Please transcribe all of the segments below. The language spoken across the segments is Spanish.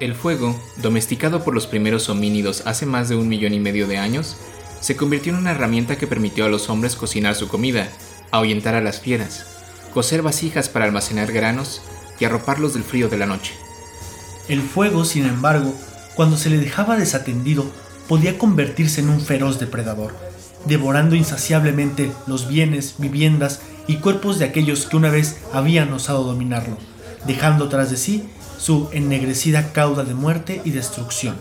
El fuego, domesticado por los primeros homínidos hace más de un millón y medio de años, se convirtió en una herramienta que permitió a los hombres cocinar su comida, ahuyentar a las fieras, coser vasijas para almacenar granos y arroparlos del frío de la noche. El fuego, sin embargo, cuando se le dejaba desatendido, podía convertirse en un feroz depredador, devorando insaciablemente los bienes, viviendas y cuerpos de aquellos que una vez habían osado dominarlo, dejando tras de sí su ennegrecida cauda de muerte y destrucción.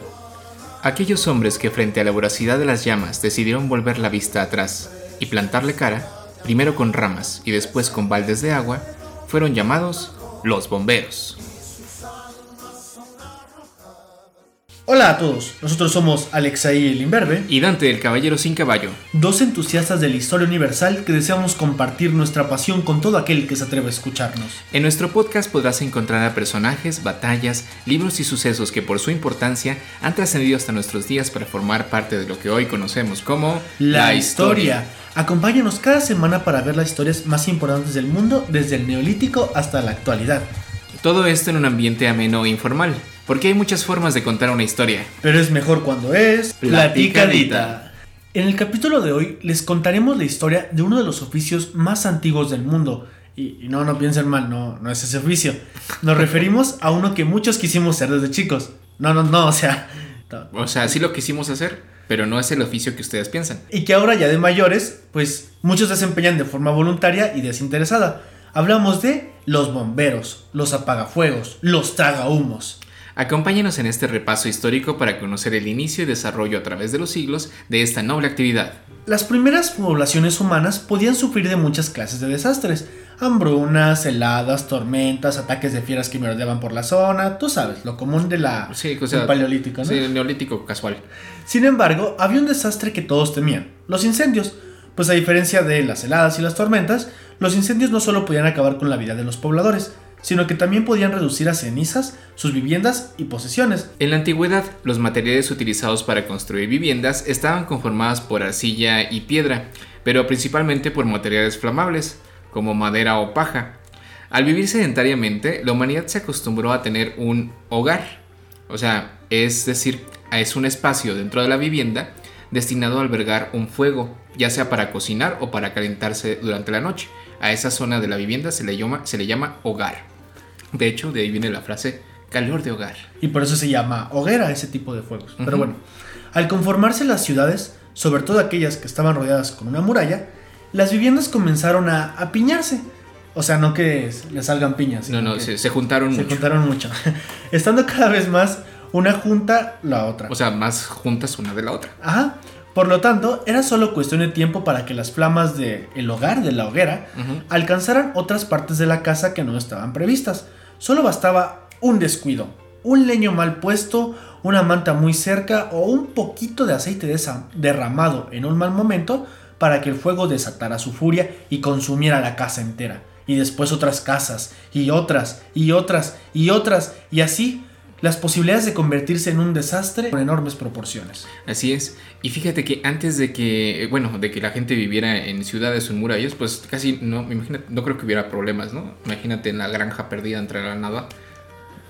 Aquellos hombres que frente a la voracidad de las llamas decidieron volver la vista atrás y plantarle cara, primero con ramas y después con baldes de agua, fueron llamados los bomberos. Hola a todos, nosotros somos Alexaí el Imberbe y Dante el Caballero sin Caballo, dos entusiastas de la historia universal que deseamos compartir nuestra pasión con todo aquel que se atreve a escucharnos. En nuestro podcast podrás encontrar a personajes, batallas, libros y sucesos que por su importancia han trascendido hasta nuestros días para formar parte de lo que hoy conocemos como la, historia. Acompáñanos cada semana para ver las historias más importantes del mundo desde el neolítico hasta la actualidad. Todo esto en un ambiente ameno e informal porque hay muchas formas de contar una historia. Pero es mejor cuando es platicadita. En el capítulo de hoy les contaremos la historia de uno de los oficios más antiguos del mundo. Y, no, no piensen mal, no, no es ese oficio. Nos referimos a uno que muchos quisimos ser desde chicos. No, no, no, o sea... O sea, sí lo quisimos hacer, pero no es el oficio que ustedes piensan. Y que ahora ya de mayores, pues muchos desempeñan de forma voluntaria y desinteresada. Hablamos de los bomberos, los apagafuegos, los tragahumos. Acompáñenos en este repaso histórico para conocer el inicio y desarrollo a través de los siglos de esta noble actividad. Las primeras poblaciones humanas podían sufrir de muchas clases de desastres, hambrunas, heladas, tormentas, ataques de fieras que merodeaban por la zona, tú sabes, lo común de la sí, del paleolítico, ¿no? Sí, el neolítico casual. Sin embargo, había un desastre que todos temían, los incendios, pues a diferencia de las heladas y las tormentas, los incendios no solo podían acabar con la vida de los pobladores, sino que también podían reducir a cenizas sus viviendas y posesiones. En la antigüedad, los materiales utilizados para construir viviendas estaban conformados por arcilla y piedra, pero principalmente por materiales flamables, como madera o paja. Al vivir sedentariamente, la humanidad se acostumbró a tener un hogar, o sea, es decir, es un espacio dentro de la vivienda destinado a albergar un fuego, ya sea para cocinar o para calentarse durante la noche. A esa zona de la vivienda se le llama, se le llama hogar. De hecho, de ahí viene la frase calor de hogar. Y por eso se llama hoguera ese tipo de fuegos. Pero bueno, al conformarse las ciudades, sobre todo aquellas que estaban rodeadas con una muralla, las viviendas comenzaron a apiñarse. O sea, no que le salgan piñas. No, no, se, juntaron mucho. Se juntaron mucho. Estando cada vez más una junta la otra. O sea, más juntas una de la otra. Ajá. Por lo tanto, era solo cuestión de tiempo para que las flamas del el hogar, de la hoguera, alcanzaran otras partes de la casa que no estaban previstas. Solo bastaba un descuido, un leño mal puesto, una manta muy cerca o un poquito de aceite derramado en un mal momento para que el fuego desatara su furia y consumiera la casa entera. Y después otras casas, y otras, y otras, y otras, y así las posibilidades de convertirse en un desastre con enormes proporciones. Así es. Y fíjate que antes de que, bueno, de que la gente viviera en ciudades o en murallas, pues casi no, no creo que hubiera problemas, ¿no? Imagínate en la granja perdida entre la nada,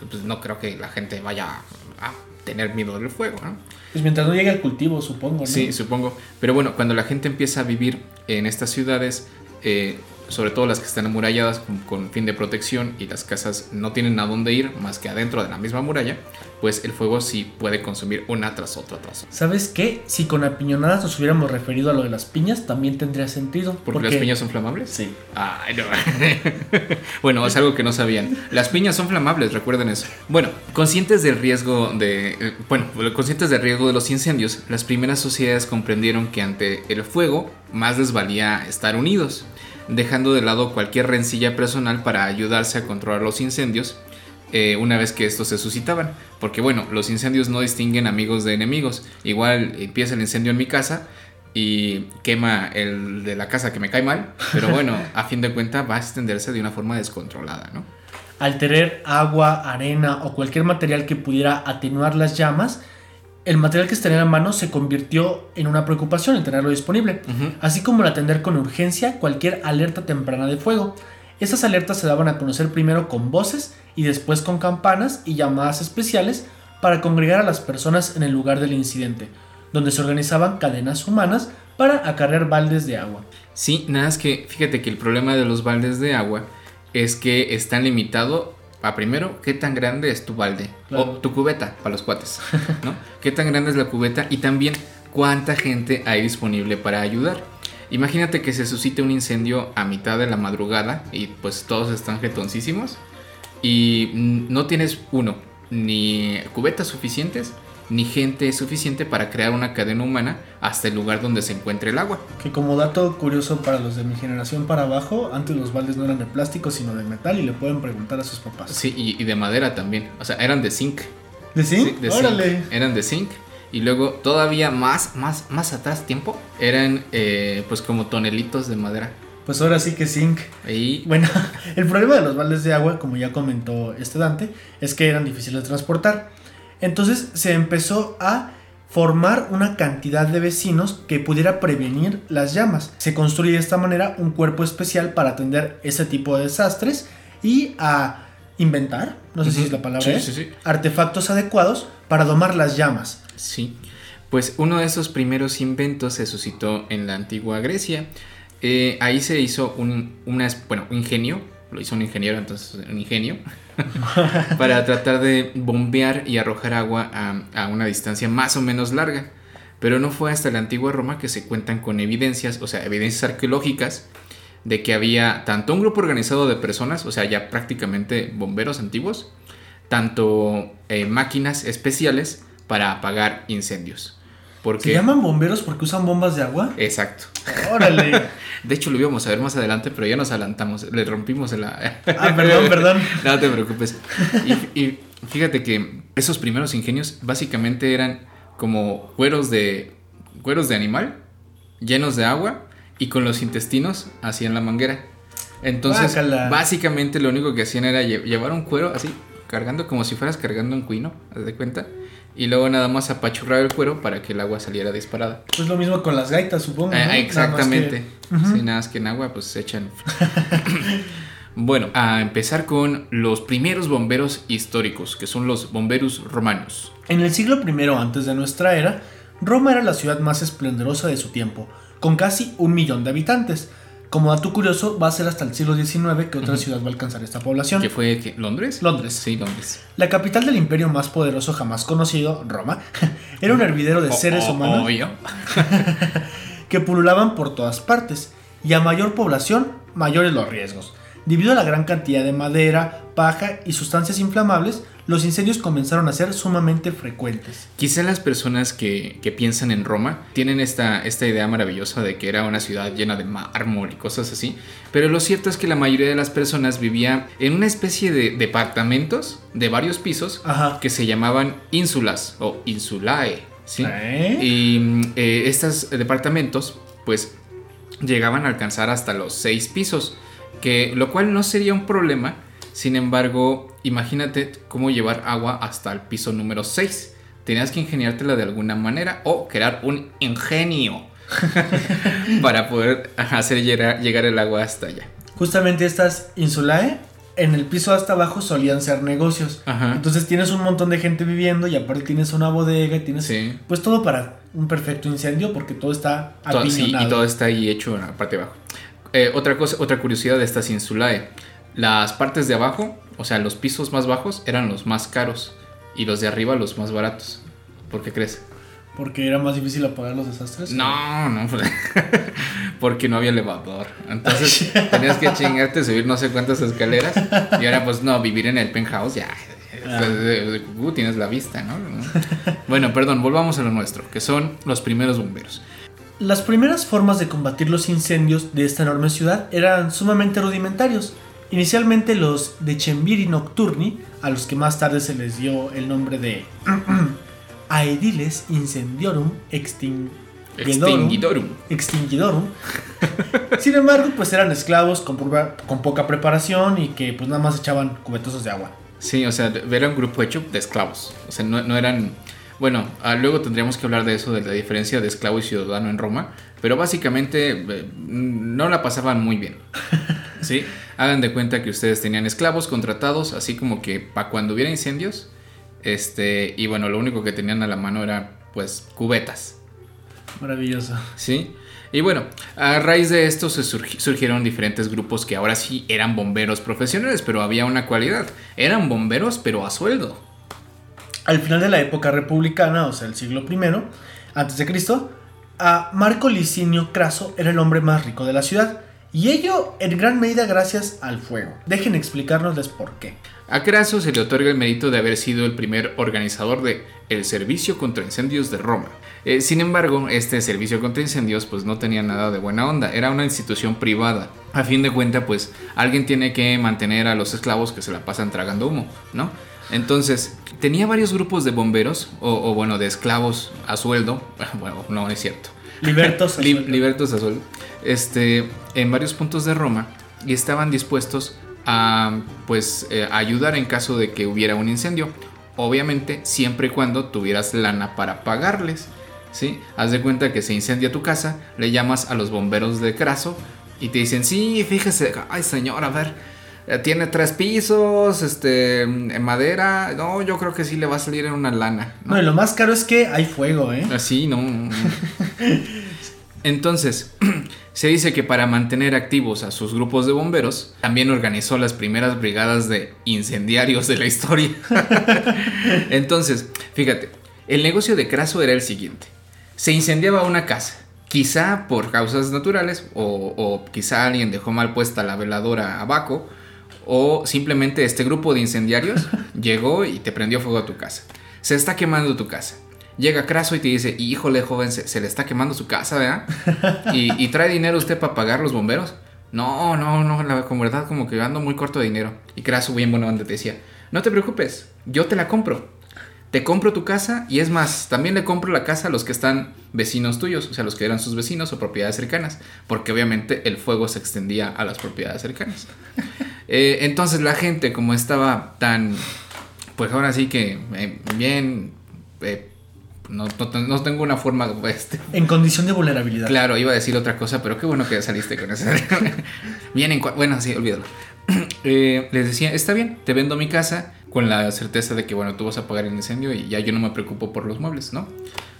pues no creo que la gente vaya a tener miedo del fuego, ¿no? Pues mientras no llegue al cultivo, supongo, ¿no? Sí, supongo. Pero bueno, cuando la gente empieza a vivir en estas ciudades, eh, sobre todo las que están amuralladas con, fin de protección y las casas no tienen a dónde ir más que adentro de la misma muralla, pues el fuego sí puede consumir una tras otra tras otra. ¿Sabes qué? Si con apiñonadas nos hubiéramos referido a lo de las piñas, también tendría sentido. ¿Porque, las piñas son flamables? Sí. Ay, no. bueno, es algo que no sabían. Las piñas son flamables, recuerden eso. Bueno, conscientes del riesgo de... Eh, bueno, conscientes del riesgo de los incendios, las primeras sociedades comprendieron que ante el fuego más les valía estar unidos dejando de lado cualquier rencilla personal para ayudarse a controlar los incendios eh, una vez que estos se suscitaban. Porque bueno, los incendios no distinguen amigos de enemigos. Igual empieza el incendio en mi casa y quema el de la casa que me cae mal, pero bueno, a fin de cuentas va a extenderse de una forma descontrolada, ¿no? Al tener agua, arena o cualquier material que pudiera atenuar las llamas, el material que estaría en mano se convirtió en una preocupación el tenerlo disponible, así como el atender con urgencia cualquier alerta temprana de fuego. Esas alertas se daban a conocer primero con voces y después con campanas y llamadas especiales para congregar a las personas en el lugar del incidente, donde se organizaban cadenas humanas para acarrear baldes de agua. Sí, nada es que fíjate que el problema de los baldes de agua es que están limitado a primero qué tan grande es tu balde Claro. o tu cubeta para los cuates, ¿no? qué tan grande es la cubeta y también cuánta gente hay disponible para ayudar. Imagínate que se suscite un incendio a mitad de la madrugada y pues todos están jetoncísimos y no tienes uno ni cubetas suficientes ni gente suficiente para crear una cadena humana hasta el lugar donde se encuentre el agua. Que como dato curioso para los de mi generación para abajo, antes los baldes no eran de plástico sino de metal y le pueden preguntar a sus papás. Sí, y, y de madera también. O sea, eran de zinc. ¿De? Sí, de Órale. zinc. Eran de zinc. Y luego todavía más, más, más atrás tiempo, eran eh, pues como tonelitos de madera. Pues ahora sí que zinc. Ahí, Bueno, el problema de los baldes de agua, como ya comentó este Dante, es que eran difíciles de transportar. Entonces se empezó a formar una cantidad de vecinos que pudiera prevenir las llamas. Se construye de esta manera un cuerpo especial para atender ese tipo de desastres y a inventar, no sé si es la palabra, Sí, ¿eh? sí, sí. artefactos adecuados para domar las llamas. Sí, pues uno de esos primeros inventos se suscitó en la antigua Grecia. Eh, ahí se hizo un, una, bueno, un ingenio, lo hizo un ingeniero, entonces un ingenio, para tratar de bombear y arrojar agua a, a una distancia más o menos larga. Pero no fue hasta la antigua Roma que se cuentan con evidencias, o sea, evidencias arqueológicas de que había tanto un grupo organizado de personas, o sea, ya prácticamente bomberos antiguos, tanto eh, máquinas especiales para apagar incendios. Porque, ¿Se llaman bomberos porque usan bombas de agua? Exacto. Órale. De hecho, lo íbamos a ver más adelante, pero ya nos adelantamos. Le rompimos la. Ah, perdón, perdón. No te preocupes. Y, y fíjate que esos primeros ingenios básicamente eran como cueros de. cueros de animal llenos de agua y con los intestinos hacían la manguera. Entonces, básicamente lo único que hacían era lle- llevar un cuero así, cargando como si fueras cargando un cuino, ¿te das cuenta? Y luego nada más apachurrar el cuero para que el agua saliera disparada. Pues lo mismo con las gaitas, supongo. ¿no? Eh, Nada más exactamente. que- Ujú. Sí, nada más que en agua pues se echan. bueno, a empezar con los primeros bomberos históricos, que son los bomberos romanos. En el siglo I antes de nuestra era, Roma era la ciudad más esplendorosa de su tiempo, con casi un millón de habitantes. Como dato curioso, va a ser hasta el siglo XIX que otra ciudad va a alcanzar esta población. ¿Qué fue ¿qué? Londres? Londres. Sí, Londres. La capital del imperio más poderoso jamás conocido, Roma, era un hervidero de seres humanos que pululaban por todas partes, y a mayor población, mayores los riesgos. Debido a la gran cantidad de madera, paja y sustancias inflamables, los incendios comenzaron a ser sumamente frecuentes. Quizá las personas que, que piensan en Roma tienen esta, esta idea maravillosa de que era una ciudad llena de mármol y cosas así, pero lo cierto es que la mayoría de las personas vivía en una especie de departamentos de varios pisos Ajá. que se llamaban ínsulas o insulae. ¿sí? ¿Eh? Y eh, estos departamentos pues llegaban a alcanzar hasta los seis pisos, que, lo cual no sería un problema. Sin embargo, imagínate cómo llevar agua hasta el piso número 6. Tenías que ingeniártela de alguna manera o crear un ingenio para poder hacer llegar, el agua hasta allá. Justamente estas insulae, en el piso hasta abajo solían ser negocios. Ajá. Entonces tienes un montón de gente viviendo y aparte tienes una bodega y tienes Sí. pues todo para un perfecto incendio porque todo está Todo- sí, y todo está ahí hecho en la parte de abajo. Eh, otra cosa, otra curiosidad de estas insulae. Las partes de abajo, o sea, los pisos más bajos eran los más caros y los de arriba los más baratos. ¿Por qué crees? Porque era más difícil apagar los desastres. No, no, pues, porque no había elevador. Entonces tenías que chingarte, subir no sé cuántas escaleras. Y ahora, pues no, vivir en el penthouse ya. Ah. de- de- uh, tienes la vista, ¿no? Bueno, perdón, volvamos a lo nuestro, que son los primeros bomberos. Las primeras formas de combatir los incendios de esta enorme ciudad eran sumamente rudimentarios. Inicialmente los Decemviri Nocturni, a los que más tarde se les dio el nombre de Aediles Incendiorum Extinguidorum, Extinguidorum. Extinguidorum. Sin embargo, pues eran esclavos con, con poca preparación y que pues nada más echaban cubetazos de agua. Sí, o sea, era un grupo hecho de esclavos. O sea, no, no eran... Bueno, ah, luego tendríamos que hablar de eso, de la diferencia de esclavo y ciudadano en Roma. Pero básicamente eh, no la pasaban muy bien. ¿Sí? Hagan de cuenta que ustedes tenían esclavos contratados, así como que para cuando hubiera incendios, Este, y bueno, lo único que tenían a la mano era pues cubetas. Maravilloso. Sí. Y bueno, a raíz de esto se surgieron diferentes grupos que ahora sí eran bomberos profesionales, pero había una cualidad. Eran bomberos pero a sueldo. Al final de la época republicana, o sea, el siglo I, antes de Cristo, a Marco Licinio Craso era el hombre más rico de la ciudad. Y ello en gran medida gracias al fuego. Dejen explicarnosles por qué. A Craso se le otorga el mérito de haber sido el primer organizador de el Servicio contra Incendios de Roma. Eh, sin embargo, este servicio contra incendios pues no tenía nada de buena onda, era una institución privada. A fin de cuentas, pues alguien tiene que mantener a los esclavos que se la pasan tragando humo, ¿no? Entonces, tenía varios grupos de bomberos, o, bueno, de esclavos a sueldo, bueno, no es cierto. Libertos a sueldo. Este, en varios puntos de Roma y estaban dispuestos a pues eh, ayudar en caso de que hubiera un incendio. Obviamente, siempre y cuando tuvieras lana para pagarles. ¿sí? Haz de cuenta que se incendia tu casa, le llamas a los bomberos de Craso y te dicen, sí, fíjese, ay señor, a ver, tiene tres pisos, este, en madera, no, yo creo que sí le va a salir en una lana. No, y lo más caro es que hay fuego, ¿eh? Así, no. Entonces, se dice que para mantener activos a sus grupos de bomberos, también organizó las primeras brigadas de incendiarios de la historia. Entonces, fíjate, el negocio de Craso era el siguiente. Se incendiaba una casa, quizá por causas naturales, o, quizá alguien dejó mal puesta la veladora abajo, o simplemente este grupo de incendiarios llegó y te prendió fuego a tu casa. Se está quemando tu casa llega Craso y te dice, híjole, joven, se, le está quemando su casa, ¿verdad? Y, trae dinero usted para pagar los bomberos. No, no, no, la con verdad como que ando muy corto de dinero. Y Craso bien bueno te decía, no te preocupes, yo te la compro. Te compro tu casa y es más, también le compro la casa a los que están vecinos tuyos, o sea, los que eran sus vecinos o propiedades cercanas, porque obviamente el fuego se extendía a las propiedades cercanas. Eh, entonces la gente, como estaba tan, pues ahora sí que eh, bien eh, no, no, tengo una forma este. En condición de vulnerabilidad. Claro, iba a decir otra cosa, pero qué bueno que saliste con eso. bien, en bueno, sí, olvídalo. Eh, les decía, está bien, te vendo mi casa con la certeza de que, bueno, tú vas a pagar el incendio y ya yo no me preocupo por los muebles, ¿no?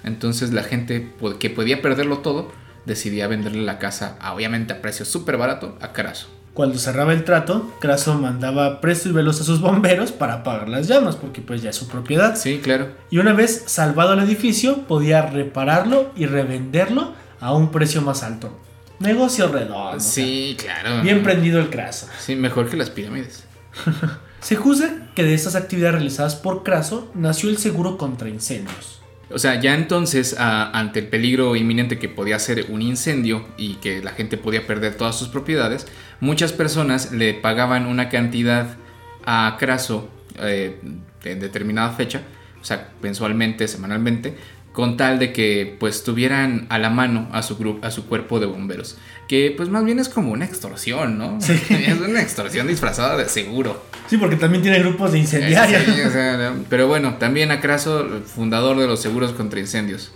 Entonces la gente que podía perderlo todo decidía venderle la casa, obviamente a precio súper barato, a Carazo. Cuando cerraba el trato, Craso mandaba presto y veloz a sus bomberos para apagar las llamas, porque pues ya es su propiedad. Sí, claro. Y una vez salvado el edificio, podía repararlo y revenderlo a un precio más alto. Negocio redondo. Sí, claro. Bien prendido el Craso. Sí, mejor que las pirámides. Se juzga que de estas actividades realizadas por Craso nació el seguro contra incendios. O sea, ya entonces, ante el peligro inminente que podía ser un incendio y que la gente podía perder todas sus propiedades, muchas personas le pagaban una cantidad a Craso eh, en determinada fecha, o sea, mensualmente, semanalmente, con tal de que pues tuvieran a la mano a su grupo, a su cuerpo de bomberos, que pues más bien es como una extorsión, ¿no? Sí. Es una extorsión disfrazada de seguro. Sí, porque también tiene grupos de incendiarios. pero bueno, también a Craso, fundador de los seguros contra incendios.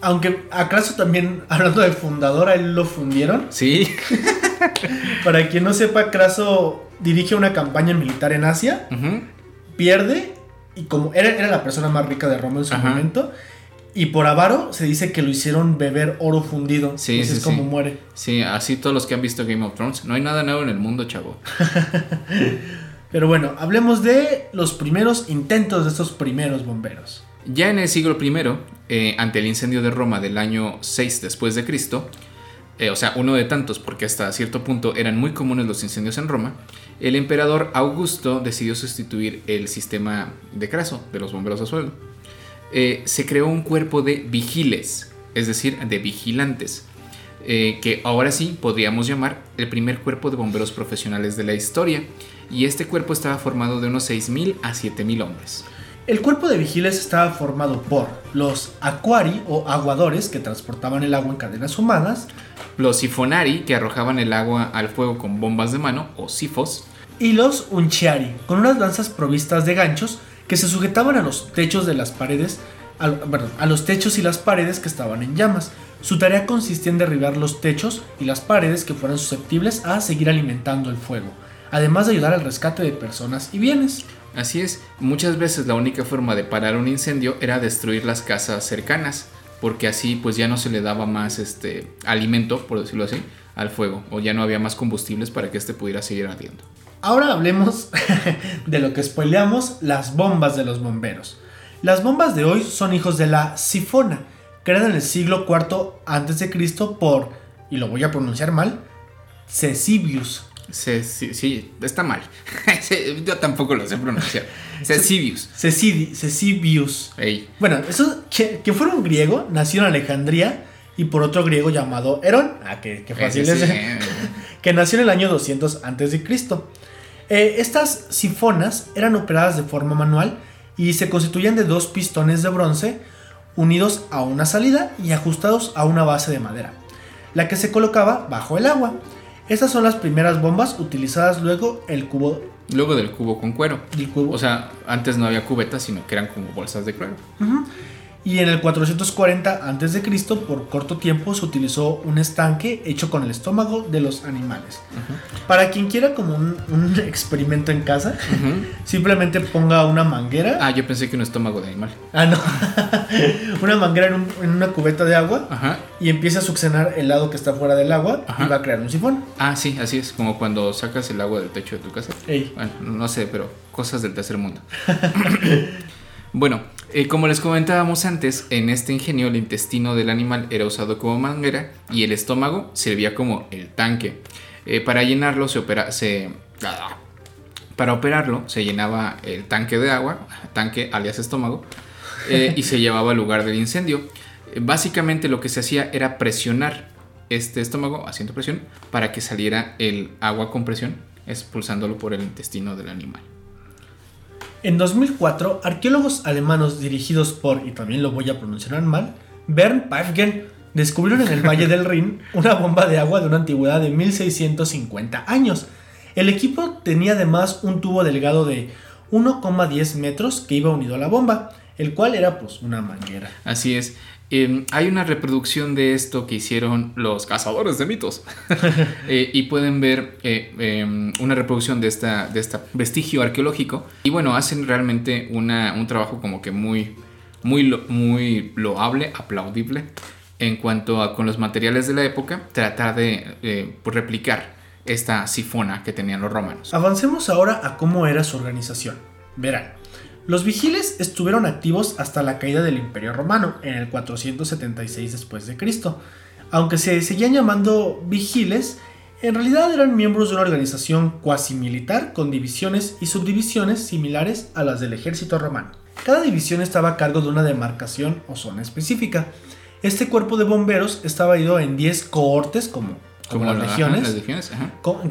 Aunque a Craso también, hablando de fundador, a él lo fundieron. Sí. Para quien no sepa, Craso dirige una campaña militar en Asia, pierde, y como era, era, la persona más rica de Roma en su momento, y por avaro se dice que lo hicieron beber oro fundido. Sí, sí es como muere. Sí, así todos los que han visto Game of Thrones. No hay nada nuevo en el mundo, chavo. Pero bueno, hablemos de los primeros intentos de estos primeros bomberos. Ya en el siglo I, eh, ante el incendio de Roma del año 6 después de Cristo, eh, o sea, uno de tantos porque hasta cierto punto eran muy comunes los incendios en Roma, el emperador Augusto decidió sustituir el sistema de Craso, de los bomberos a sueldo. Eh, se creó un cuerpo de vigiles, es decir, de vigilantes, eh, que ahora sí podríamos llamar el primer cuerpo de bomberos profesionales de la historia, y este cuerpo estaba formado de unos 6.000 a 7.000 hombres. El cuerpo de vigiles estaba formado por los aquari o aguadores que transportaban el agua en cadenas humanas, los sifonari que arrojaban el agua al fuego con bombas de mano o sifos, y los unchiari con unas lanzas provistas de ganchos que se sujetaban a los techos de las paredes, a, los techos y las paredes que estaban en llamas. Su tarea consistía en derribar los techos y las paredes que fueran susceptibles a seguir alimentando el fuego, además de ayudar al rescate de personas y bienes. Así es, muchas veces la única forma de parar un incendio era destruir las casas cercanas, porque así pues ya no se le daba más este alimento, por decirlo así, al fuego, o ya no había más combustibles para que éste pudiera seguir ardiendo. Ahora hablemos de lo que spoileamos, las bombas de los bomberos. Las bombas de hoy son hijos de la sifona, creada en el siglo IV a.C. por, y lo voy a pronunciar mal, Cesibius. Sí, sí, está mal. Yo tampoco lo sé pronunciar. Cesibius. Cesibius. Bueno, eso, que, que fuera un griego, nació en Alejandría y por otro griego llamado Herón. Ah, que, fácil es. que nació en el año 200 a.C. Eh, estas sifonas eran operadas de forma manual y se constituían de dos pistones de bronce unidos a una salida y ajustados a una base de madera, la que se colocaba bajo el agua. Estas son las primeras bombas utilizadas luego el cubo. Luego del cubo con cuero. El cubo. O sea, antes no había cubetas, sino que eran como bolsas de cuero y en el 440 a.C. por corto tiempo se utilizó un estanque hecho con el estómago de los animales. Para quien quiera como un, experimento en casa, simplemente ponga una manguera. Ah, yo pensé que un estómago de animal. Ah, no. una manguera en, una cubeta de agua y empieza a succionar el lado que está fuera del agua y va a crear un sifón. Ah, sí, así es, como cuando sacas el agua del techo de tu casa. Bueno, no sé, pero cosas del tercer mundo. bueno, eh, como les comentábamos antes, en este ingenio el intestino del animal era usado como manguera y el estómago servía como el tanque. Eh, para llenarlo se opera, se, para operarlo se llenaba el tanque de agua, tanque alias estómago, eh, y se llevaba al lugar del incendio. básicamente lo que se hacía era presionar este estómago, haciendo presión, para que saliera el agua con presión, expulsándolo por el intestino del animal. En 2004, arqueólogos alemanes dirigidos por, y también lo voy a pronunciar mal, Bernd Pfeifgen, descubrieron en el Valle del Rin una bomba de agua de una antigüedad de 1650 años. El equipo tenía además un tubo delgado de 1,10 metros que iba unido a la bomba, el cual era pues una manguera. Así es. Em, hay una reproducción de esto que hicieron los cazadores de mitos. Eh, y pueden ver eh, em, una reproducción de esta, de esta vestigio arqueológico. Y bueno, hacen realmente una, un trabajo como que muy, muy, muy loable, aplaudible. En cuanto a con los materiales de la época, tratar de eh, pues, replicar esta sifona que tenían los romanos. Avancemos ahora a cómo era su organización. Verán, los vigiles estuvieron activos hasta la caída del Imperio Romano en el 476 después de Cristo. Aunque se seguían llamando vigiles, en realidad eran miembros de una organización cuasi militar con divisiones y subdivisiones similares a las del ejército romano. Cada división estaba a cargo de una demarcación o zona específica. Este cuerpo de bomberos estaba ido en 10 cohortes, como como las legiones,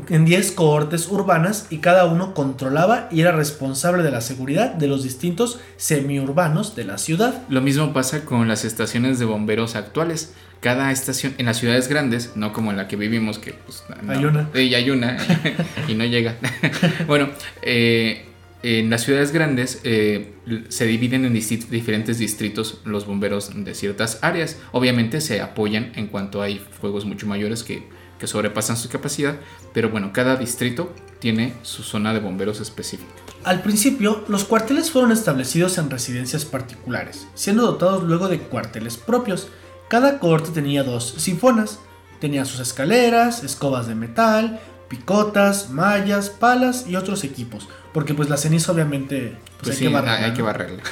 en 10 cohortes urbanas y cada uno controlaba y era responsable de la seguridad de los distintos semiurbanos de la ciudad. Lo mismo pasa con las estaciones de bomberos actuales. Cada estación, en las ciudades grandes, no como en la que vivimos, que pues, hay una. Y hay una y no llega. bueno, eh, en las ciudades grandes eh, se dividen en diferentes distritos los bomberos de ciertas áreas. Obviamente se apoyan en cuanto hay fuegos mucho mayores que que sobrepasan su capacidad, pero bueno, cada distrito tiene su zona de bomberos específica. Al principio, los cuarteles fueron establecidos en residencias particulares, siendo dotados luego de cuarteles propios. Cada corte tenía dos sifonas, tenía sus escaleras, escobas de metal, picotas, mallas, palas y otros equipos, porque pues la ceniza obviamente pues, hay, que barrerla,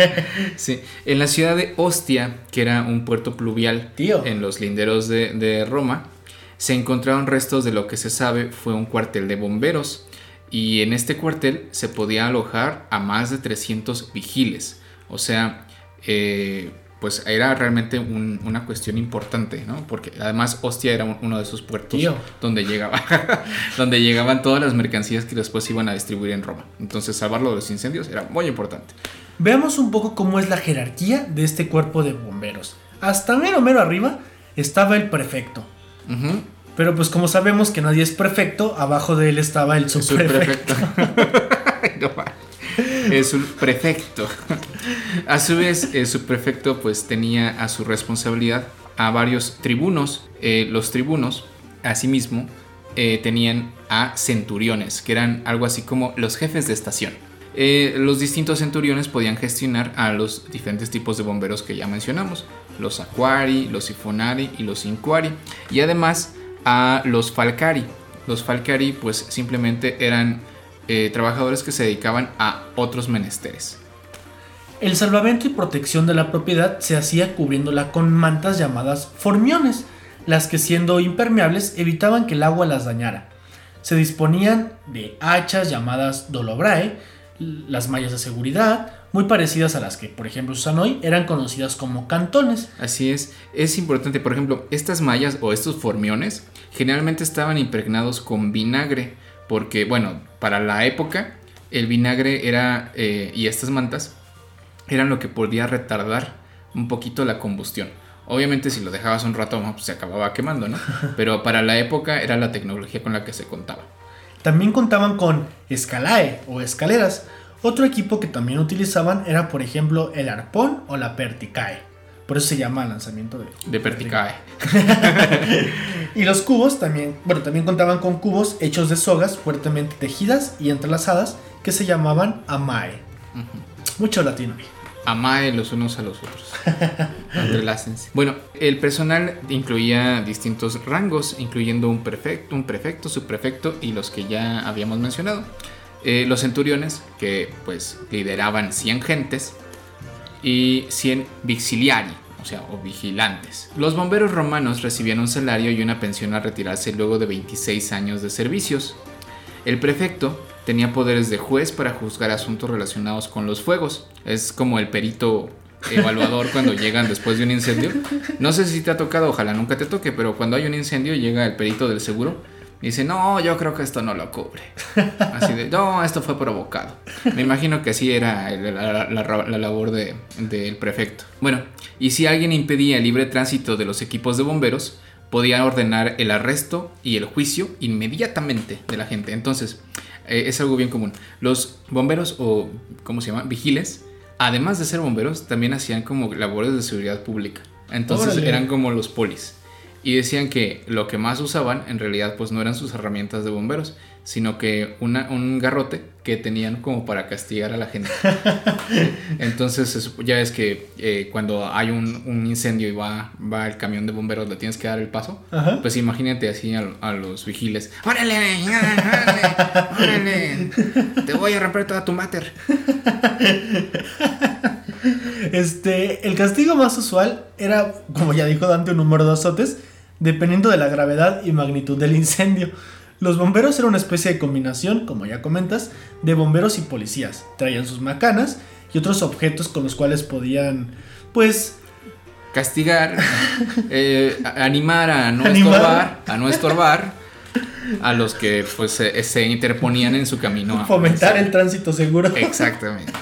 sí, en la ciudad de Ostia, que era un puerto pluvial en los linderos de, de Roma, se encontraron restos de lo que se sabe fue un cuartel de bomberos y en este cuartel se podía alojar a más de 300 vigiles. O sea, eh, pues era realmente una cuestión importante, ¿no? Porque además Ostia era uno de esos puertos donde llegaba, donde llegaban todas las mercancías que después iban a distribuir en Roma. Entonces salvarlo de los incendios era muy importante. Veamos un poco cómo es la jerarquía de este cuerpo de bomberos. Hasta mero mero arriba estaba el prefecto, pero pues como sabemos que nadie es perfecto, abajo de él estaba el subprefecto. Es un prefecto. A su vez, el subprefecto pues tenía a su responsabilidad a varios tribunos. Eh, los tribunos, asimismo, eh, tenían a centuriones, que eran algo así como los jefes de estación. Eh, los distintos centuriones podían gestionar a los diferentes tipos de bomberos que ya mencionamos, los aquari, los sifonari y los inquari, y además a los falcari. Los falcari pues simplemente eran eh, trabajadores que se dedicaban a otros menesteres. El salvamento y protección de la propiedad se hacía cubriéndola con mantas llamadas formiones, las que siendo impermeables evitaban que el agua las dañara. Se disponían de hachas llamadas dolobrae, las mallas de seguridad, muy parecidas a las que, por ejemplo, usan hoy, eran conocidas como cantones. Así es, es importante, por ejemplo, estas mallas o estos formiones generalmente estaban impregnados con vinagre, porque, bueno, para la época, el vinagre era, eh, y estas mantas, eran lo que podía retardar un poquito la combustión. Obviamente si lo dejabas un rato pues, se acababa quemando, ¿no? Pero para la época era la tecnología con la que se contaba. También contaban con escalae o escaleras. Otro equipo que también utilizaban era, por ejemplo, el arpón o la perticae. Por eso se llama lanzamiento de, de perticae. y los cubos también, bueno, también contaban con cubos hechos de sogas fuertemente tejidas y entrelazadas que se llamaban amae. Mucho latino amae los unos a los otros. Entrelácense. Bueno, el personal incluía distintos rangos, incluyendo un prefecto, un prefecto, subprefecto y los que ya habíamos mencionado. Eh, los centuriones, que pues lideraban 100 gentes, y 100 vixiliari, o sea, o vigilantes. Los bomberos romanos recibían un salario y una pensión al retirarse luego de 26 años de servicios. El prefecto tenía poderes de juez para juzgar asuntos relacionados con los fuegos. Es como el perito evaluador cuando llegan después de un incendio. No sé si te ha tocado, ojalá nunca te toque, pero cuando hay un incendio llega el perito del seguro y dice, no, yo creo que esto no lo cubre. Así de, no, esto fue provocado. Me imagino que así era la, labor del prefecto. Bueno, y si alguien impedía el libre tránsito de los equipos de bomberos, podía ordenar el arresto y el juicio inmediatamente de la gente. Entonces, eh, es algo bien común. Los bomberos o, ¿cómo se llama? Vigiles, además de ser bomberos, también hacían como labores de seguridad pública. Entonces eran como los polis. Y decían que lo que más usaban en realidad pues no eran sus herramientas de bomberos, sino que una, un garrote que tenían como para castigar a la gente. Entonces ya es que eh, cuando hay un, incendio y va, va el camión de bomberos, le tienes que dar el paso. Pues imagínate así a, los vigiles. ¡Órale, órale, órale! Te voy a romper toda tu mater. Este, el castigo más usual era, como ya dijo Dante, un número de azotes, dependiendo de la gravedad y magnitud del incendio. Los bomberos eran una especie de combinación, como ya comentas, de bomberos y policías. Traían sus macanas y otros objetos con los cuales podían, pues... Castigar, eh, animar a no estorbar, a no estorbar a los que pues se, interponían en su camino. Fomentar el tránsito seguro. Exactamente.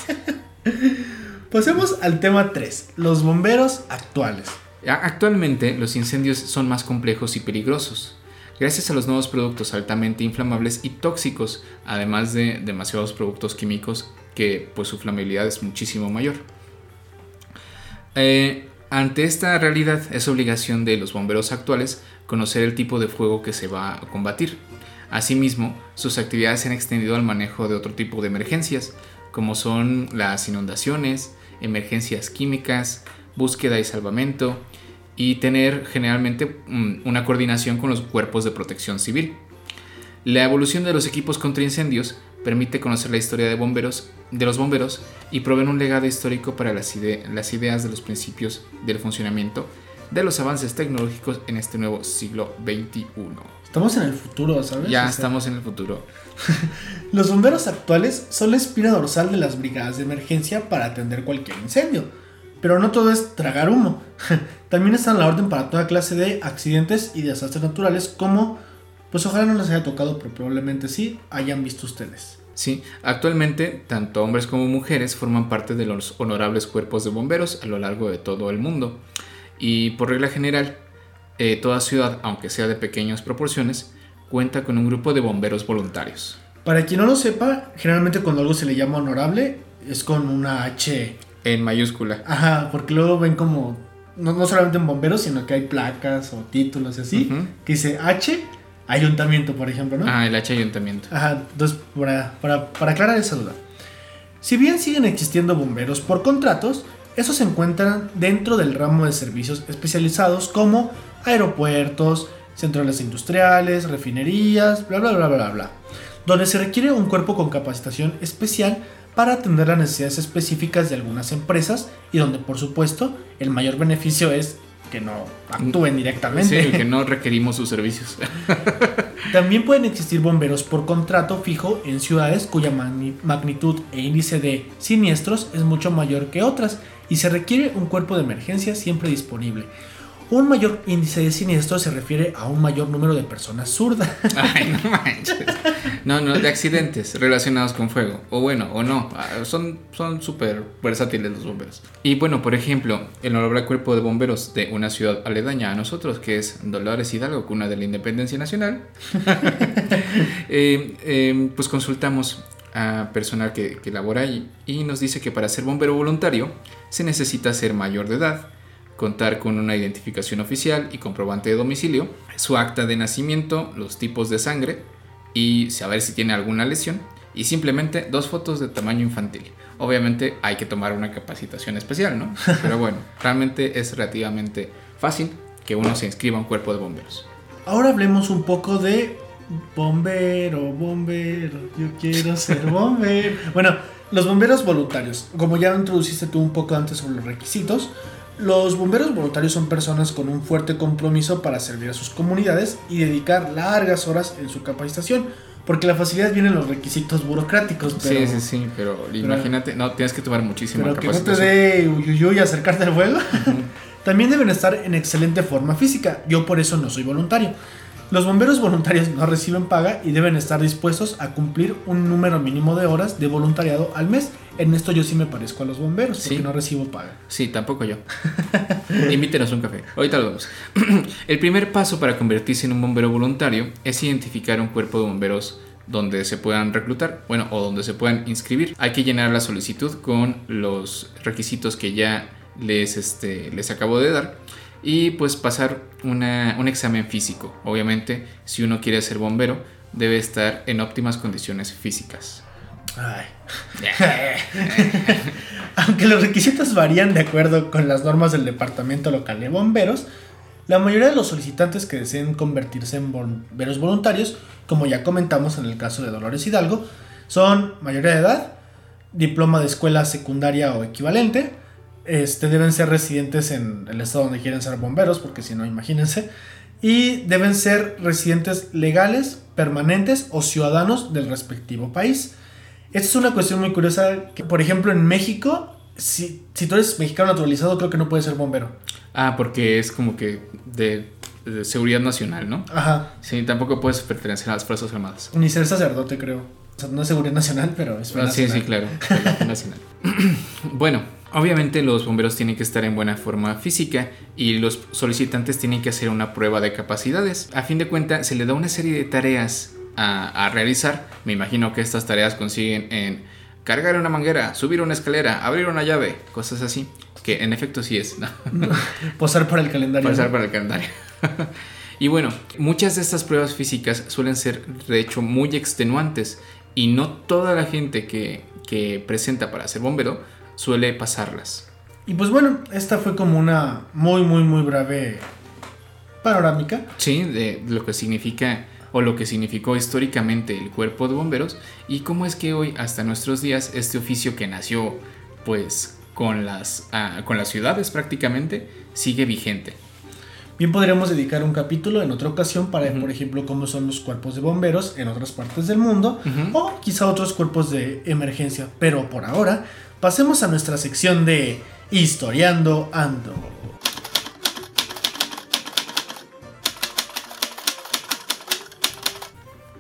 Pasemos al tema 3, los bomberos actuales. Actualmente los incendios son más complejos y peligrosos gracias a los nuevos productos altamente inflamables y tóxicos, además de demasiados productos químicos que pues su flamabilidad es muchísimo mayor. Eh, ante esta realidad es obligación de los bomberos actuales conocer el tipo de fuego que se va a combatir. Asimismo, sus actividades se han extendido al manejo de otro tipo de emergencias, como son las inundaciones, emergencias químicas, búsqueda y salvamento, y tener generalmente mm, una coordinación con los cuerpos de protección civil. La evolución de los equipos contra incendios permite conocer la historia de, bomberos, de los bomberos y proveen un legado histórico para las, las ideas de los principios del funcionamiento de los avances tecnológicos en este nuevo siglo XXI. Estamos en el futuro, ¿sabes? Ya estamos en el futuro. los bomberos actuales son la espina dorsal de las brigadas de emergencia para atender cualquier incendio pero no todo es tragar humo. También está en la orden para toda clase de accidentes y desastres naturales como, pues ojalá no les haya tocado, pero probablemente sí hayan visto ustedes. Sí, actualmente tanto hombres como mujeres forman parte de los honorables cuerpos de bomberos a lo largo de todo el mundo. Y por regla general, eh, toda ciudad, aunque sea de pequeñas proporciones, cuenta con un grupo de bomberos voluntarios. Para quien no lo sepa, generalmente cuando algo se le llama honorable es con una H en mayúscula. Ajá, porque luego ven como, no, solamente en bomberos, sino que hay placas o títulos y así, que dice H, ayuntamiento, por ejemplo, ¿no? Ah, el H ayuntamiento. Ajá, entonces, para, para, para aclarar esa duda. Si bien siguen existiendo bomberos por contratos, esos se encuentran dentro del ramo de servicios especializados como aeropuertos, centrales industriales, refinerías, bla bla bla bla bla, donde se requiere un cuerpo con capacitación especial para atender las necesidades específicas de algunas empresas y donde por supuesto el mayor beneficio es que no actúen directamente. Sí, que no requerimos sus servicios. También pueden existir bomberos por contrato fijo en ciudades cuya magnitud e índice de siniestros es mucho mayor que otras y se requiere un cuerpo de emergencia siempre disponible. Un mayor índice de siniestro se refiere a un mayor número de personas zurdas. Ay, no manches. No, no, de accidentes relacionados con fuego. O bueno, o no. Ah, son súper versátiles los bomberos. Y bueno, por ejemplo, el honorable cuerpo de bomberos de una ciudad aledaña a nosotros, que es Dolores Hidalgo, cuna de la independencia nacional, eh, eh, pues consultamos a personal que, que labora ahí y nos dice que para ser bombero voluntario se necesita ser mayor de edad contar con una identificación oficial y comprobante de domicilio, su acta de nacimiento, los tipos de sangre y saber si tiene alguna lesión y simplemente dos fotos de tamaño infantil. Obviamente hay que tomar una capacitación especial, ¿no? Pero bueno, realmente es relativamente fácil que uno se inscriba a un cuerpo de bomberos. Ahora hablemos un poco de bombero, bombero, yo quiero ser bombero. bueno, los bomberos voluntarios, como ya introduciste tú un poco antes sobre los requisitos, los bomberos voluntarios son personas con un fuerte compromiso para servir a sus comunidades y dedicar largas horas en su capacitación. Porque la facilidad viene en los requisitos burocráticos. sí, sí, sí, pero, imagínate, no, tienes que tomar muchísima pero que no te dé uyuyuy acercarte al fuego. También deben estar en excelente forma física. Yo por eso no soy voluntario. Los bomberos voluntarios no reciben paga y deben estar dispuestos a cumplir un número mínimo de horas de voluntariado al mes. En esto yo sí me parezco a los bomberos porque no recibo paga. Sí, tampoco yo. Invítenos un café. Ahorita lo vemos. El primer paso para convertirse en un bombero voluntario es identificar un cuerpo de bomberos donde se puedan reclutar, bueno, o donde se puedan inscribir. Hay que llenar la solicitud con los requisitos que ya les, este, les acabo de dar y pues pasar un examen físico. Obviamente, si uno quiere ser bombero, debe estar en óptimas condiciones físicas. Aunque los requisitos varían de acuerdo con las normas del Departamento Local de Bomberos, la mayoría de los solicitantes que deseen convertirse en bomberos voluntarios, como ya comentamos en el caso de Dolores Hidalgo, son mayoría de edad, diploma de escuela secundaria o equivalente, este, deben ser residentes en el estado donde quieren ser bomberos, porque si no, imagínense. Y deben ser residentes legales, permanentes o ciudadanos del respectivo país. Esta es una cuestión muy curiosa, que por ejemplo en México, si, si tú eres mexicano naturalizado, creo que no puedes ser bombero. Ah, porque es como que de, seguridad nacional, ¿no? Ajá. Sí, tampoco puedes pertenecer a las Fuerzas Armadas. Ni ser sacerdote, creo. O sea, no es seguridad nacional, pero es ah, Sí, sí, claro. nacional. bueno, Obviamente los bomberos tienen que estar en buena forma física y los solicitantes tienen que hacer una prueba de capacidades. A fin de cuentas se le da una serie de tareas a, realizar. Me imagino que estas tareas consiguen en cargar una manguera, subir una escalera, abrir una llave, cosas así. Que en efecto sí es. Posar para el calendario. Posar para el calendario. y bueno, muchas de estas pruebas físicas suelen ser de hecho muy extenuantes y no toda la gente que, que presenta para ser bombero suele pasarlas. Y pues bueno, esta fue como una muy, muy, muy breve panorámica. Sí, de lo que significa o lo que significó históricamente el cuerpo de bomberos y cómo es que hoy hasta nuestros días este oficio que nació pues con las, ah, con las ciudades prácticamente sigue vigente. Bien podríamos dedicar un capítulo en otra ocasión para, por ejemplo, cómo son los cuerpos de bomberos en otras partes del mundo o quizá otros cuerpos de emergencia. Pero por ahora pasemos a nuestra sección de Historiando Ando.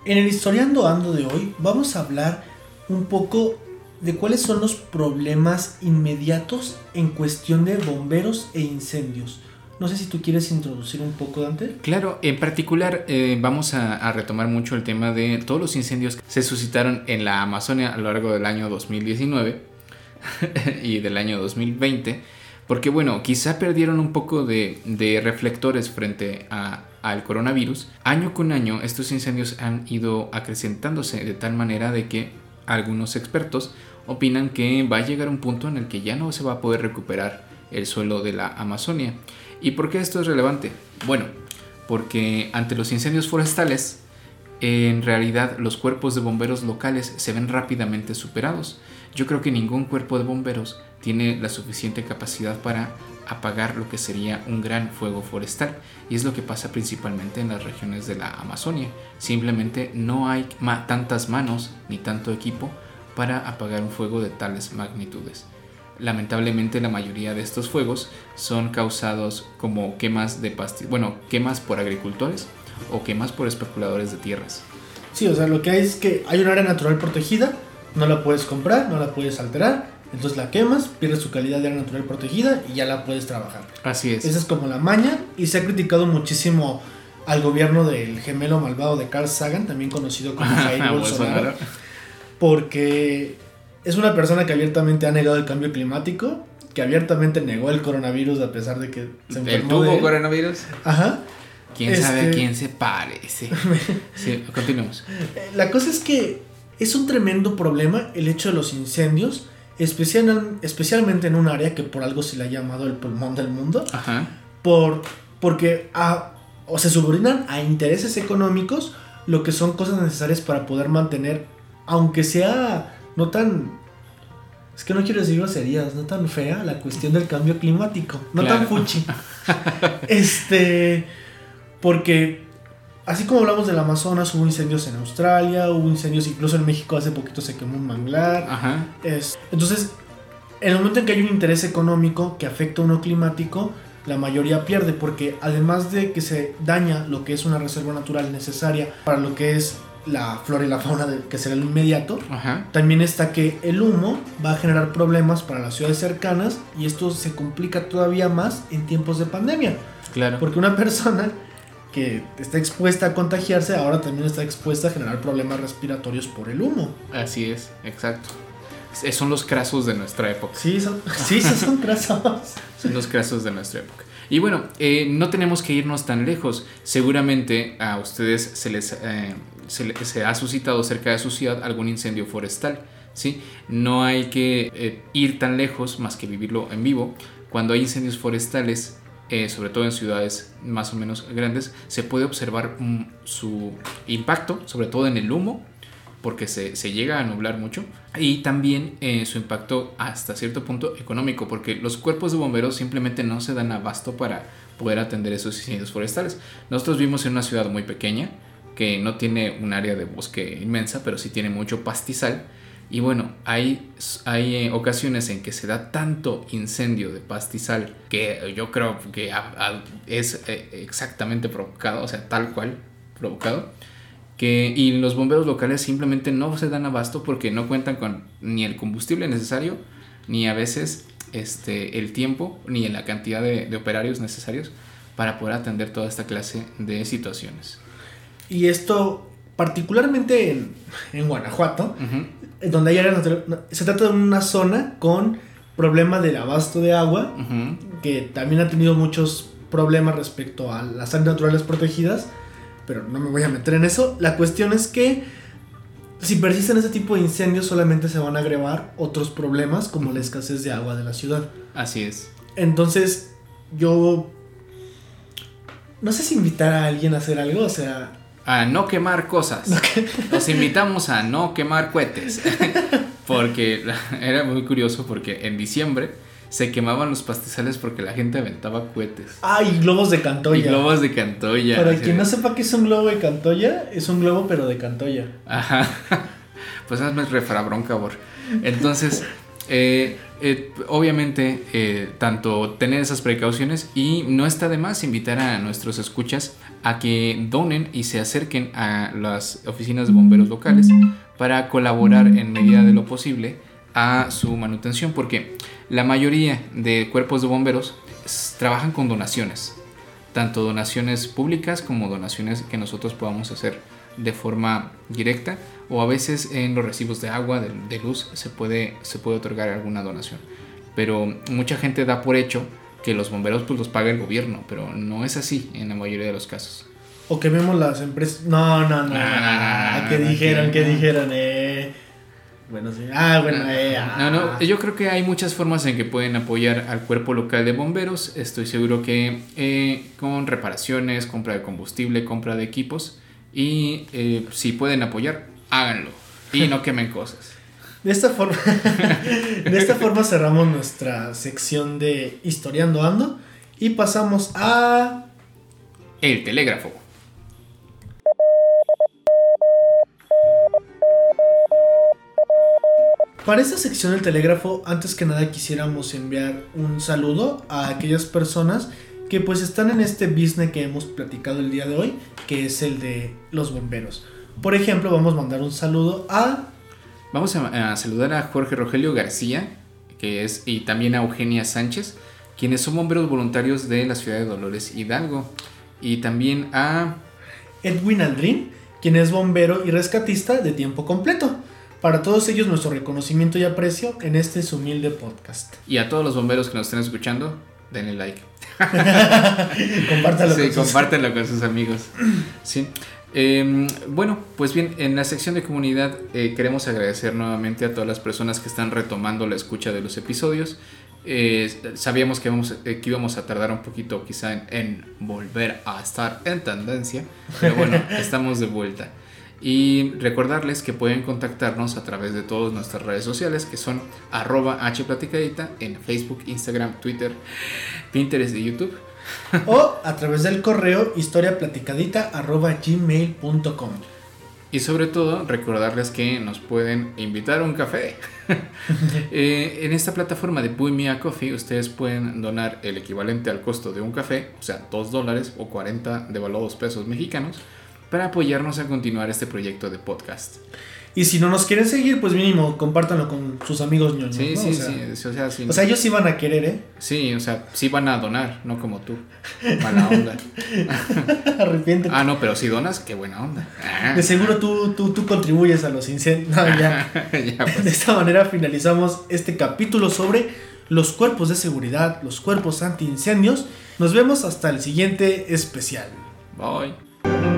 En el Historiando Ando de hoy vamos a hablar un poco de cuáles son los problemas inmediatos en cuestión de bomberos e incendios. No sé si tú quieres introducir un poco, Dante. Claro, en particular eh, vamos a, retomar mucho el tema de todos los incendios que se suscitaron en la Amazonia a lo largo del año 2019 y del año 2020, porque bueno, quizá perdieron un poco de, reflectores frente al coronavirus. Año con año estos incendios han ido acrecentándose de tal manera de que algunos expertos opinan que va a llegar un punto en el que ya no se va a poder recuperar el suelo de la Amazonia. ¿Y por qué esto es relevante? Bueno, porque ante los incendios forestales, en realidad los cuerpos de bomberos locales se ven rápidamente superados. Yo creo que ningún cuerpo de bomberos tiene la suficiente capacidad para apagar lo que sería un gran fuego forestal. Y es lo que pasa principalmente en las regiones de la Amazonia. Simplemente no hay tantas manos ni tanto equipo para apagar un fuego de tales magnitudes. Lamentablemente la mayoría de estos fuegos son causados como quemas de bueno, quemas por agricultores o quemas por especuladores de tierras. Sí, o sea, lo que hay es que hay un área natural protegida, no la puedes comprar, no la puedes alterar, entonces la quemas, pierde su calidad de área natural protegida y ya la puedes trabajar. Así es. Esa es como la maña y se ha criticado muchísimo al gobierno del gemelo malvado de Carl Sagan, también conocido como Jair Bolsonaro, porque es una persona que abiertamente ha negado el cambio climático, que abiertamente negó el coronavirus a pesar de que se enfermó. ¿El tuvo coronavirus? Ajá. ¿Quién sabe a este quién se parece? sí, continuemos. La cosa es que es un tremendo problema el hecho de los incendios, especial, especialmente en un área que por algo se le ha llamado el pulmón del mundo. Ajá. Por, porque o se subordinan a intereses económicos lo que son cosas necesarias para poder mantener, aunque sea no tan es que no quiero decir groserías, no tan fea la cuestión del cambio climático, no tan fuchi. este, porque así como hablamos del Amazonas, hubo incendios en Australia, hubo incendios incluso en México hace poquito se quemó un manglar. Ajá. Es, entonces, en el momento en que hay un interés económico que afecta a uno climático, la mayoría pierde porque además de que se daña lo que es una reserva natural necesaria para lo que es la flora y la fauna de, que será el inmediato. También está que el humo va a generar problemas para las ciudades cercanas y esto se complica todavía más en tiempos de pandemia. Claro. Porque una persona que está expuesta a contagiarse ahora también está expuesta a generar problemas respiratorios por el humo. Así es, exacto. Son los crasos de nuestra época. Sí, son, sí, son crasos. son los crasos de nuestra época. Y bueno, eh, no tenemos que irnos tan lejos. Seguramente a ustedes se les, eh, se, ha suscitado cerca de su ciudad algún incendio forestal. ¿sí? No hay que eh, ir tan lejos más que vivirlo en vivo. Cuando hay incendios forestales, eh, sobre todo en ciudades más o menos grandes, se puede observar mm, su impacto, sobre todo en el humo, porque se, llega a nublar mucho, y también eh, su impacto hasta cierto punto económico, porque los cuerpos de bomberos simplemente no se dan abasto para poder atender esos incendios forestales. Nosotros vivimos en una ciudad muy pequeña, que no tiene un área de bosque inmensa, pero sí tiene mucho pastizal. Y bueno, hay, hay eh, ocasiones en que se da tanto incendio de pastizal que yo creo que es eh, exactamente provocado, o sea, tal cual provocado. Que, y los bomberos locales simplemente no se dan abasto porque no cuentan con ni el combustible necesario, ni a veces este, el tiempo, ni la cantidad de, de operarios necesarios para poder atender toda esta clase de situaciones. Y esto, particularmente en, Guanajuato, donde hay áreas se trata de una zona con problema del abasto de agua, que también ha tenido muchos problemas respecto a las áreas naturales protegidas, pero no me voy a meter en eso. La cuestión es que si persisten ese tipo de incendios solamente se van a agravar otros problemas como la escasez de agua de la ciudad. Así es. Entonces, yo no sé si invitar a alguien a hacer algo, o sea, a no quemar cosas. Los invitamos a no quemar cohetes. porque era muy curioso porque en diciembre se quemaban los pastizales porque la gente aventaba cohetes. Ah, y globos de cantoya. Y globos de cantoya. Para quien no sepa qué es un globo de cantoya, es un globo pero de cantoya. Ajá. Pues hazme refrabrón, cabrón. Entonces, eh, eh, obviamente, eh, tanto tener esas precauciones y no está de más invitar a nuestros escuchas a que donen y se acerquen a las oficinas de bomberos locales para colaborar en medida de lo posible a su manutención, porque la mayoría de cuerpos de bomberos trabajan con donaciones, tanto donaciones públicas como donaciones que nosotros podamos hacer de forma directa o a veces en los recibos de agua, de, luz, se puede, se puede otorgar alguna donación. Pero mucha gente da por hecho que los bomberos pues los paga el gobierno, pero no es así en la mayoría de los casos. O que vemos las empresas... No, no, no. que dijeron, que dijeron, eh. Bueno, sí. Ah, bueno, eh, ah. No, no, yo creo que hay muchas formas en que pueden apoyar al cuerpo local de bomberos. Estoy seguro que eh, con reparaciones, compra de combustible, compra de equipos. Y eh, si pueden apoyar, háganlo. Y no quemen cosas. De esta forma, de esta forma cerramos nuestra sección de Historiando Ando y pasamos a El telégrafo. Para esta sección del telégrafo, antes que nada quisiéramos enviar un saludo a aquellas personas que pues están en este business que hemos platicado el día de hoy, que es el de los bomberos. Por ejemplo, vamos a mandar un saludo a... Vamos a, a saludar a Jorge Rogelio García, que es, y también a Eugenia Sánchez, quienes son bomberos voluntarios de la ciudad de Dolores Hidalgo. Y también a Edwin Aldrin, quien es bombero y rescatista de tiempo completo. Para todos ellos nuestro reconocimiento y aprecio en este su humilde podcast. Y a todos los bomberos que nos estén escuchando, denle like. Compártalo sí, con sus- compártanlo con sus amigos. Sí. Eh, bueno, pues bien, en la sección de comunidad eh, queremos agradecer nuevamente a todas las personas que están retomando la escucha de los episodios. Eh, sabíamos que, vamos, eh, que íbamos a tardar un poquito quizá en, en volver a estar en tendencia, pero bueno, estamos de vuelta. Y recordarles que pueden contactarnos a través de todas nuestras redes sociales que son arroba hplaticadita en Facebook, Instagram, Twitter, Pinterest y YouTube. o a través del correo historiaplaticadita.gmail.com Y sobre todo, recordarles que nos pueden invitar a un café. Eh, en esta plataforma de Buy Me a Coffee, ustedes pueden donar el equivalente al costo de un café, o sea, 2 dólares o 40 devaluados pesos mexicanos, para apoyarnos a continuar este proyecto de podcast. Y si no nos quieren seguir, pues mínimo compártanlo con sus amigos ñoños. Sí, ¿no? sí, o, sea, sí, o sea, sí. o sea, ellos sí van a querer, ¿eh? Sí, o sea, sí van a donar, no como tú. Mala onda. Arrepiéntete. Ah, no, pero si donas, qué buena onda. De seguro tú, tú, tú contribuyes a los incendios. No, ya. Ya, pues. De esta manera finalizamos este capítulo sobre los cuerpos de seguridad, los cuerpos antiincendios. Nos vemos hasta el siguiente especial. Bye.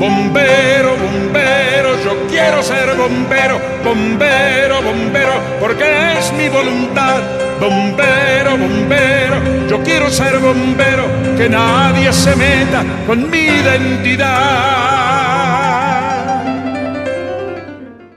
Bombero, bombero, yo quiero ser bombero, bombero, bombero, porque es mi voluntad. Bombero, bombero, yo quiero ser bombero, que nadie se meta con mi identidad.